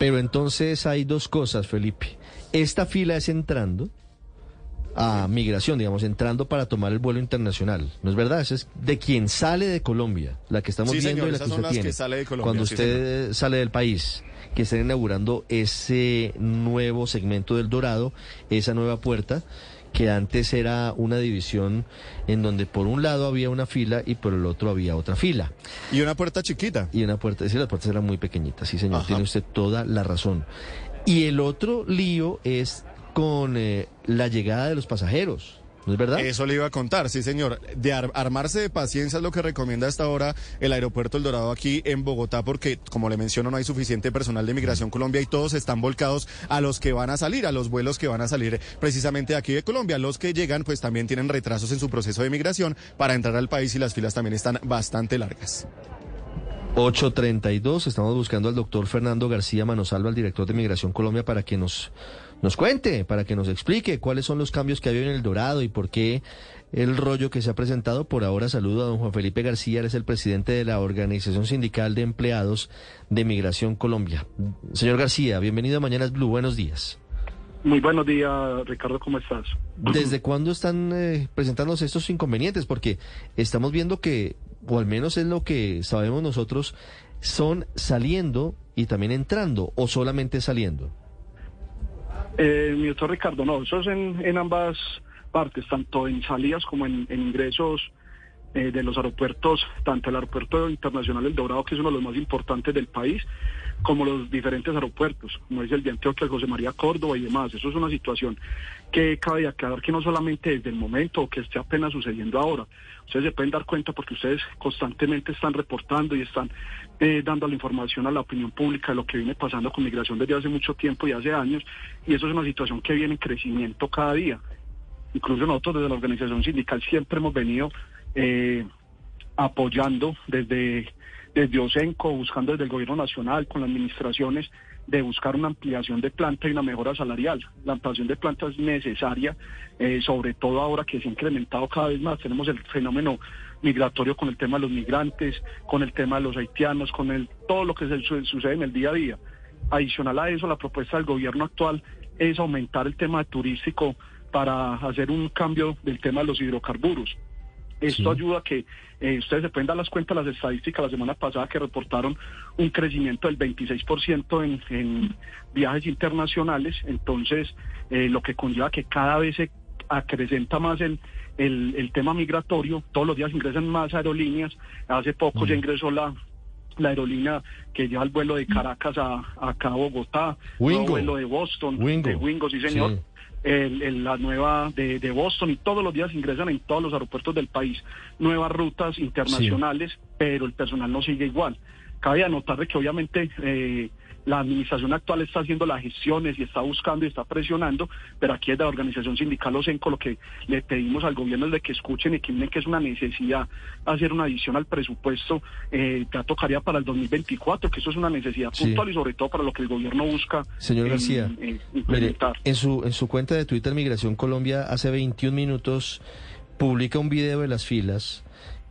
Pero entonces hay dos cosas, Felipe. Esta fila es entrando a migración, digamos, entrando para tomar el vuelo internacional. ¿No es verdad? Esa es de quien sale de Colombia, la que estamos Sí, viendo señor, y la que usted que tiene. sale de Colombia, Cuando sí, usted sale del país, que estén inaugurando ese nuevo segmento del Dorado, esa nueva puerta que antes era una división en donde por un lado había una fila y por el otro había otra fila. Y una puerta chiquita. Y una puerta, es decir, las puertas eran muy pequeñitas, sí señor, Ajá. tiene usted toda la razón. Y el otro lío es con eh, la llegada de los pasajeros, ¿no es verdad? Eso le iba a contar, sí, señor. De ar- armarse de paciencia es lo que recomienda hasta ahora el aeropuerto El Dorado aquí en Bogotá, porque, como le menciono, no hay suficiente personal de Migración Colombia y todos están volcados a los que van a salir, a los vuelos que van a salir precisamente de aquí de Colombia. Los que llegan, pues también tienen retrasos en su proceso de migración para entrar al país y las filas también están bastante largas. 832, estamos buscando al doctor Fernando García Manosalva, el director de Migración Colombia, para que nos, nos cuente, para que nos explique cuáles son los cambios que ha habido en el Dorado y por qué el rollo que se ha presentado. Por ahora saludo a don Juan Felipe García, es el presidente de la Organización Sindical de Empleados de Migración Colombia. Señor García, bienvenido a Mañanas Blue, buenos días. Muy buenos días, Ricardo, ¿cómo estás? ¿Desde cuándo están eh, presentándose estos inconvenientes? Porque estamos viendo que, o al menos es lo que sabemos nosotros, son saliendo y también entrando o solamente saliendo. Eh, mi doctor Ricardo, no, eso es en, en ambas partes, tanto en salidas como en, en ingresos eh, de los aeropuertos, tanto el aeropuerto internacional El Dorado, que es uno de los más importantes del país, como los diferentes aeropuertos, como es el de Antioquia, José María Córdoba y demás. Eso es una situación que cabe aclarar que no solamente desde el momento o que esté apenas sucediendo ahora. Ustedes se pueden dar cuenta porque ustedes constantemente están reportando y están eh, dando la información a la opinión pública de lo que viene pasando con migración desde hace mucho tiempo y hace años. Y eso es una situación que viene en crecimiento cada día. Incluso nosotros desde la organización sindical siempre hemos venido eh, apoyando desde, desde OSENCO, buscando desde el gobierno nacional, con las administraciones, de buscar una ampliación de planta y una mejora salarial. La ampliación de planta es necesaria, eh, sobre todo ahora que se ha incrementado cada vez más. Tenemos el fenómeno migratorio con el tema de los migrantes, con el tema de los haitianos, con el, todo lo que sucede en el día a día. Adicional a eso, la propuesta del gobierno actual es aumentar el tema turístico para hacer un cambio del tema de los hidrocarburos. Esto Sí. ayuda a que eh, ustedes se pueden dar las cuentas las estadísticas la semana pasada que reportaron un crecimiento del 26% en, en viajes internacionales. Entonces, eh, lo que conlleva que cada vez se acrecenta más el, el, el tema migratorio. Todos los días ingresan más aerolíneas. Hace poco ya ingresó la la aerolínea que lleva el vuelo de Caracas a, acá a Bogotá, Wingo. nuevo vuelo de Boston, Wingo. de Wingo, sí señor Sí. el- el- la nueva de, de Boston y todos los días ingresan en todos los aeropuertos del país nuevas rutas internacionales, pero el personal no sigue igual. Cabe anotar de que obviamente eh, la administración actual está haciendo las gestiones y está buscando y está presionando, pero aquí desde la organización sindical OSENCO lo que le pedimos al gobierno es de que escuchen y que miren que es una necesidad hacer una adición al presupuesto que ya tocaría para el 2024, que eso es una necesidad Sí. puntual y sobre todo para lo que el gobierno busca Señor en- García, Mire, implementar. en su, en su cuenta de Twitter Migración Colombia hace 21 minutos publica un video de las filas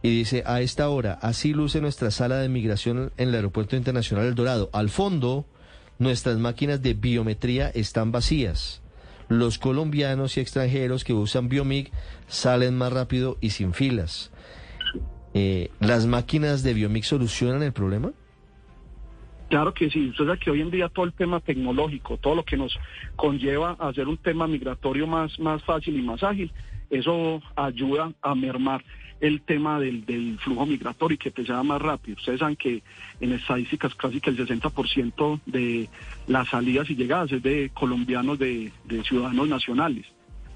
y dice, a esta hora, así luce nuestra sala de migración en el Aeropuerto Internacional El Dorado. Al fondo, nuestras máquinas de biometría están vacías. Los colombianos y extranjeros que usan Biomig salen más rápido y sin filas. Eh, ¿Las máquinas de Biomig solucionan el problema? Claro que sí, usted sabe que hoy en día todo el tema tecnológico, todo lo que nos conlleva a hacer un tema migratorio más, más fácil y más ágil, eso ayuda a mermar el tema del, del flujo migratorio y que te sea más rápido. Ustedes saben que en estadísticas casi que el 60% de las salidas y llegadas es de colombianos, de, de ciudadanos nacionales.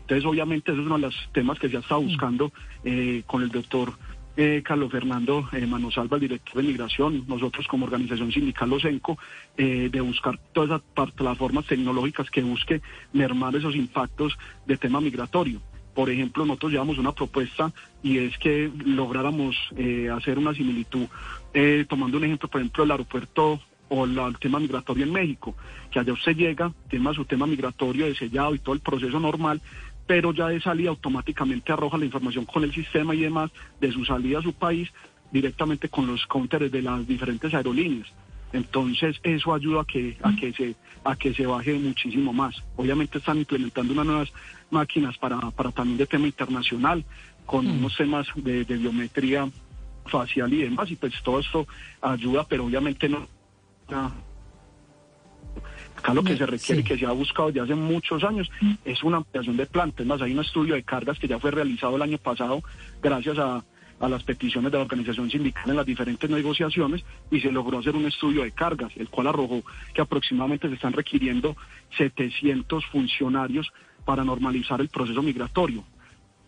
Entonces, obviamente, eso es uno de los temas que se ha estado buscando eh, con el doctor eh, Carlos Fernando eh, Manosalva, el director de migración, nosotros como organización sindical OSENCO, eh, de buscar todas esas par- plataformas tecnológicas que busque mermar esos impactos de tema migratorio. Por ejemplo, nosotros llevamos una propuesta y es que lográramos eh, hacer una similitud, eh, tomando un ejemplo, por ejemplo, el aeropuerto o la- el tema migratorio en México, que allá usted llega, tema su tema migratorio de sellado y todo el proceso normal, pero ya de salida automáticamente arroja la información con el sistema y demás de su salida a su país directamente con los counters de las diferentes aerolíneas. Entonces eso ayuda a que a que se a que se baje muchísimo más. Obviamente están implementando unas nuevas máquinas para, para también de tema internacional con Mm. unos temas de, de biometría facial y demás y pues todo esto ayuda, pero obviamente no Acá lo que se requiere sí. que se ha buscado desde hace muchos años es una ampliación de plantas. Más, hay un estudio de cargas que ya fue realizado el año pasado gracias a, a las peticiones de la organización sindical en las diferentes negociaciones y se logró hacer un estudio de cargas, el cual arrojó que aproximadamente se están requiriendo 700 funcionarios para normalizar el proceso migratorio.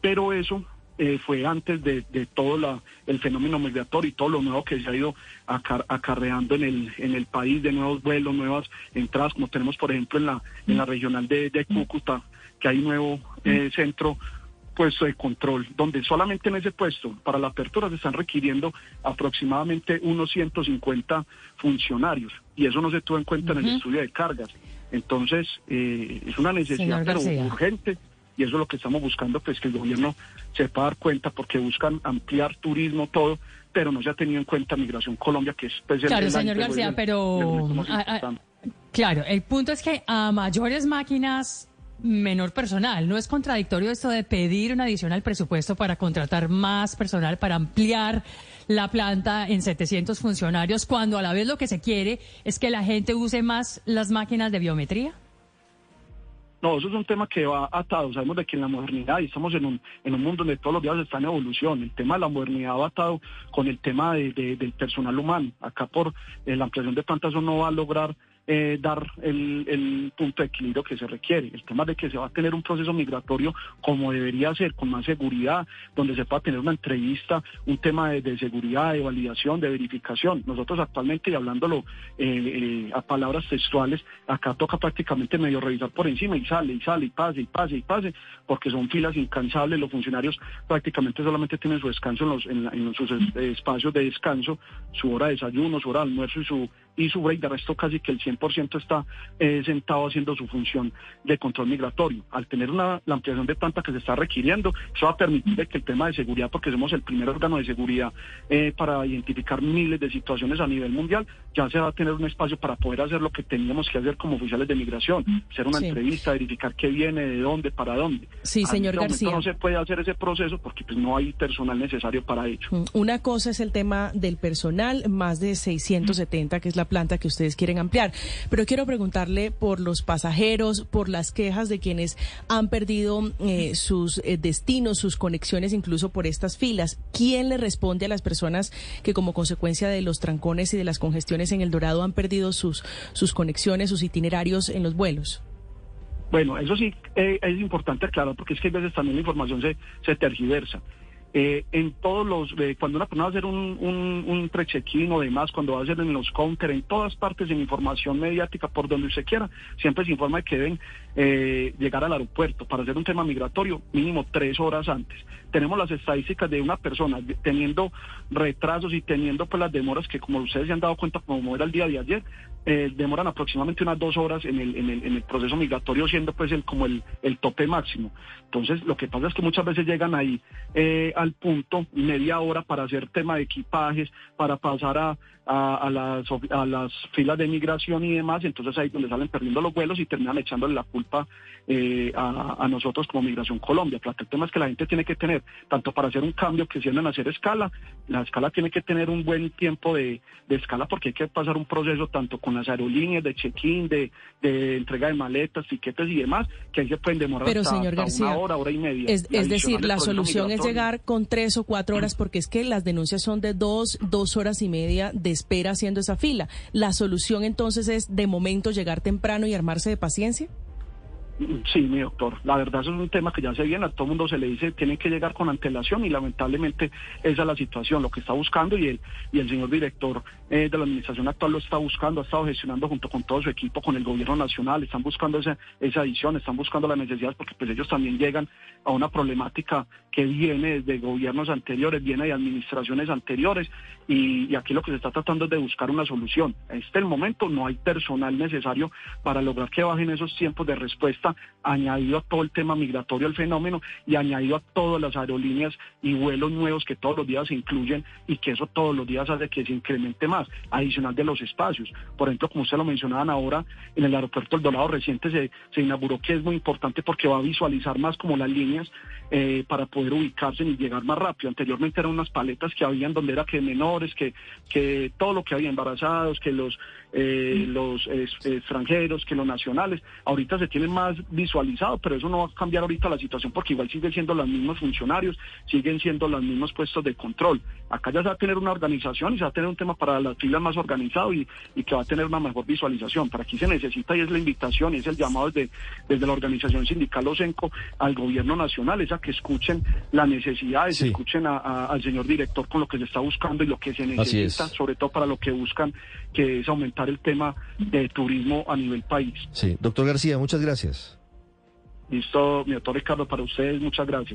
Pero eso eh, fue antes de, de todo la, el fenómeno migratorio y todo lo nuevo que se ha ido acar- acarreando en el, en el país, de nuevos vuelos, nuevas entradas, como tenemos por ejemplo en la, en la regional de, de Cúcuta, que hay un nuevo eh, centro puesto de control, donde solamente en ese puesto, para la apertura, se están requiriendo aproximadamente unos 150 funcionarios, y eso no se tuvo en cuenta en el estudio de cargas. Entonces, eh, es una necesidad pero urgente y eso es lo que estamos buscando, pues que el gobierno sepa dar cuenta porque buscan ampliar turismo, todo, pero no se ha tenido en cuenta Migración Colombia, que es pues, Claro, el señor García, pero a- a- claro, el punto es que a mayores máquinas menor personal. ¿No es contradictorio esto de pedir un adicional presupuesto para contratar más personal, para ampliar la planta en 700 funcionarios, cuando a la vez lo que se quiere es que la gente use más las máquinas de biometría? No, eso es un tema que va atado. Sabemos de que en la modernidad, y estamos en un, en un mundo donde todos los días está en evolución, el tema de la modernidad va atado con el tema de- de- del personal humano. Acá por eh, la ampliación de plantas eso no va a lograr eh, dar el, punto de equilibrio que se requiere. El tema de que se va a tener un proceso migratorio como debería ser, con más seguridad, donde se pueda tener una entrevista, un tema de, seguridad, de validación, de verificación. Nosotros actualmente, y hablándolo eh, eh, a palabras textuales, acá toca prácticamente medio revisar por encima y sale, y sale, y pase, y pase, y pase, porque son filas incansables. Los funcionarios prácticamente solamente tienen su descanso en, los, en, la- sus espacios de descanso, su hora de desayuno, su hora de almuerzo y su y su break, de resto casi que el 100% está eh, sentado haciendo su función de control migratorio. Al tener una, la ampliación de planta que se está requiriendo, eso va a permitir que el tema de seguridad, porque somos el primer órgano de seguridad eh, para identificar miles de situaciones a nivel mundial, ya se va a tener un espacio para poder hacer lo que teníamos que hacer como oficiales de migración, hacer una Sí. entrevista, verificar qué viene, de dónde, para dónde. Sí, señor García. No se puede hacer ese proceso porque pues, no hay personal necesario para ello. Mm, Una cosa es el tema del personal, más de 670, que es la planta que ustedes quieren ampliar. Pero quiero preguntarle por los pasajeros, por las quejas de quienes han perdido eh, sus eh, destinos, sus conexiones, incluso por estas filas. ¿Quién le responde a las personas que como consecuencia de los trancones y de las congestiones en El Dorado han perdido sus, sus conexiones, sus itinerarios en los vuelos? Bueno, eso sí eh, es importante aclarar porque es que a veces también la información se, se tergiversa. Eh, en todos los, eh, cuando una persona va a hacer un, un, un pre-check-in o demás, cuando va a hacer en los counter, en todas partes en información mediática, por donde usted quiera, siempre se informa de que deben eh, llegar al aeropuerto para hacer un tema migratorio mínimo tres horas antes. Tenemos las estadísticas de una persona teniendo retrasos y teniendo pues las demoras que como ustedes se han dado cuenta como era el día de ayer, eh, demoran aproximadamente unas dos horas en el, en el, en el proceso migratorio siendo pues el, como el, el tope máximo. Entonces lo que pasa es que muchas veces llegan ahí eh, al punto media hora para hacer tema de equipajes, para pasar a, a, a las, a las filas de migración y demás, y entonces ahí donde salen perdiendo los vuelos y terminan echándole la culpa eh, a, a nosotros como Migración Colombia. El tema es que la gente tiene que tener, tanto para hacer un cambio que sientan hacer escala, la escala tiene que tener un buen tiempo de, de escala porque hay que pasar un proceso tanto con las aerolíneas de check-in, de, de entrega de maletas, tiquetes y demás, que ahí se pueden demorar Pero, hasta, señor hasta García, una hora, hora y media. Es, es decir, la solución es llegar con tres o cuatro horas porque es que las denuncias son de dos, dos horas y media de espera haciendo esa fila. La solución entonces es de momento llegar temprano y armarse de paciencia. Sí, mi doctor. La verdad es un tema que ya se viene. A todo mundo se le dice tienen que llegar con antelación y lamentablemente esa es la situación, lo que está buscando y el y el señor director eh, de la administración actual lo está buscando, ha estado gestionando junto con todo su equipo, con el gobierno nacional, están buscando esa esa adición, están buscando las necesidades porque pues ellos también llegan a una problemática que viene desde gobiernos anteriores, viene de administraciones anteriores y, y aquí lo que se está tratando es de buscar una solución. En este momento no hay personal necesario para lograr que bajen esos tiempos de respuesta turista, añadido a todo el tema migratorio al fenómeno y añadido a todas las aerolíneas y vuelos nuevos que todos los días se incluyen y que eso todos los días hace que se incremente más, adicional de los espacios. Por ejemplo, como usted lo mencionaban ahora, en el aeropuerto El Dorado reciente se, se inauguró que es muy importante porque va a visualizar más como las líneas eh, para poder ubicarse y llegar más rápido. Anteriormente eran unas paletas que habían donde era que menores, que, que todo lo que había embarazados, que los, eh, los extranjeros, que los nacionales. Ahorita se tienen más visualizado, pero eso no va a cambiar ahorita la situación porque igual siguen siendo los mismos funcionarios, siguen siendo los mismos puestos de control. Acá ya se va a tener una organización y se va a tener un tema para las filas más organizado y, y que va a tener una mejor visualización. Para aquí se necesita y es la invitación y es el llamado desde, desde la organización sindical OSENCO al gobierno nacional, es a que escuchen las necesidades, Sí. escuchen a- a- al señor director con lo que se está buscando y lo que se necesita, es. sobre todo para lo que buscan, que es aumentar el tema de turismo a nivel país. Sí, doctor García, muchas gracias. Listo, mi doctor Ricardo, para ustedes, muchas gracias.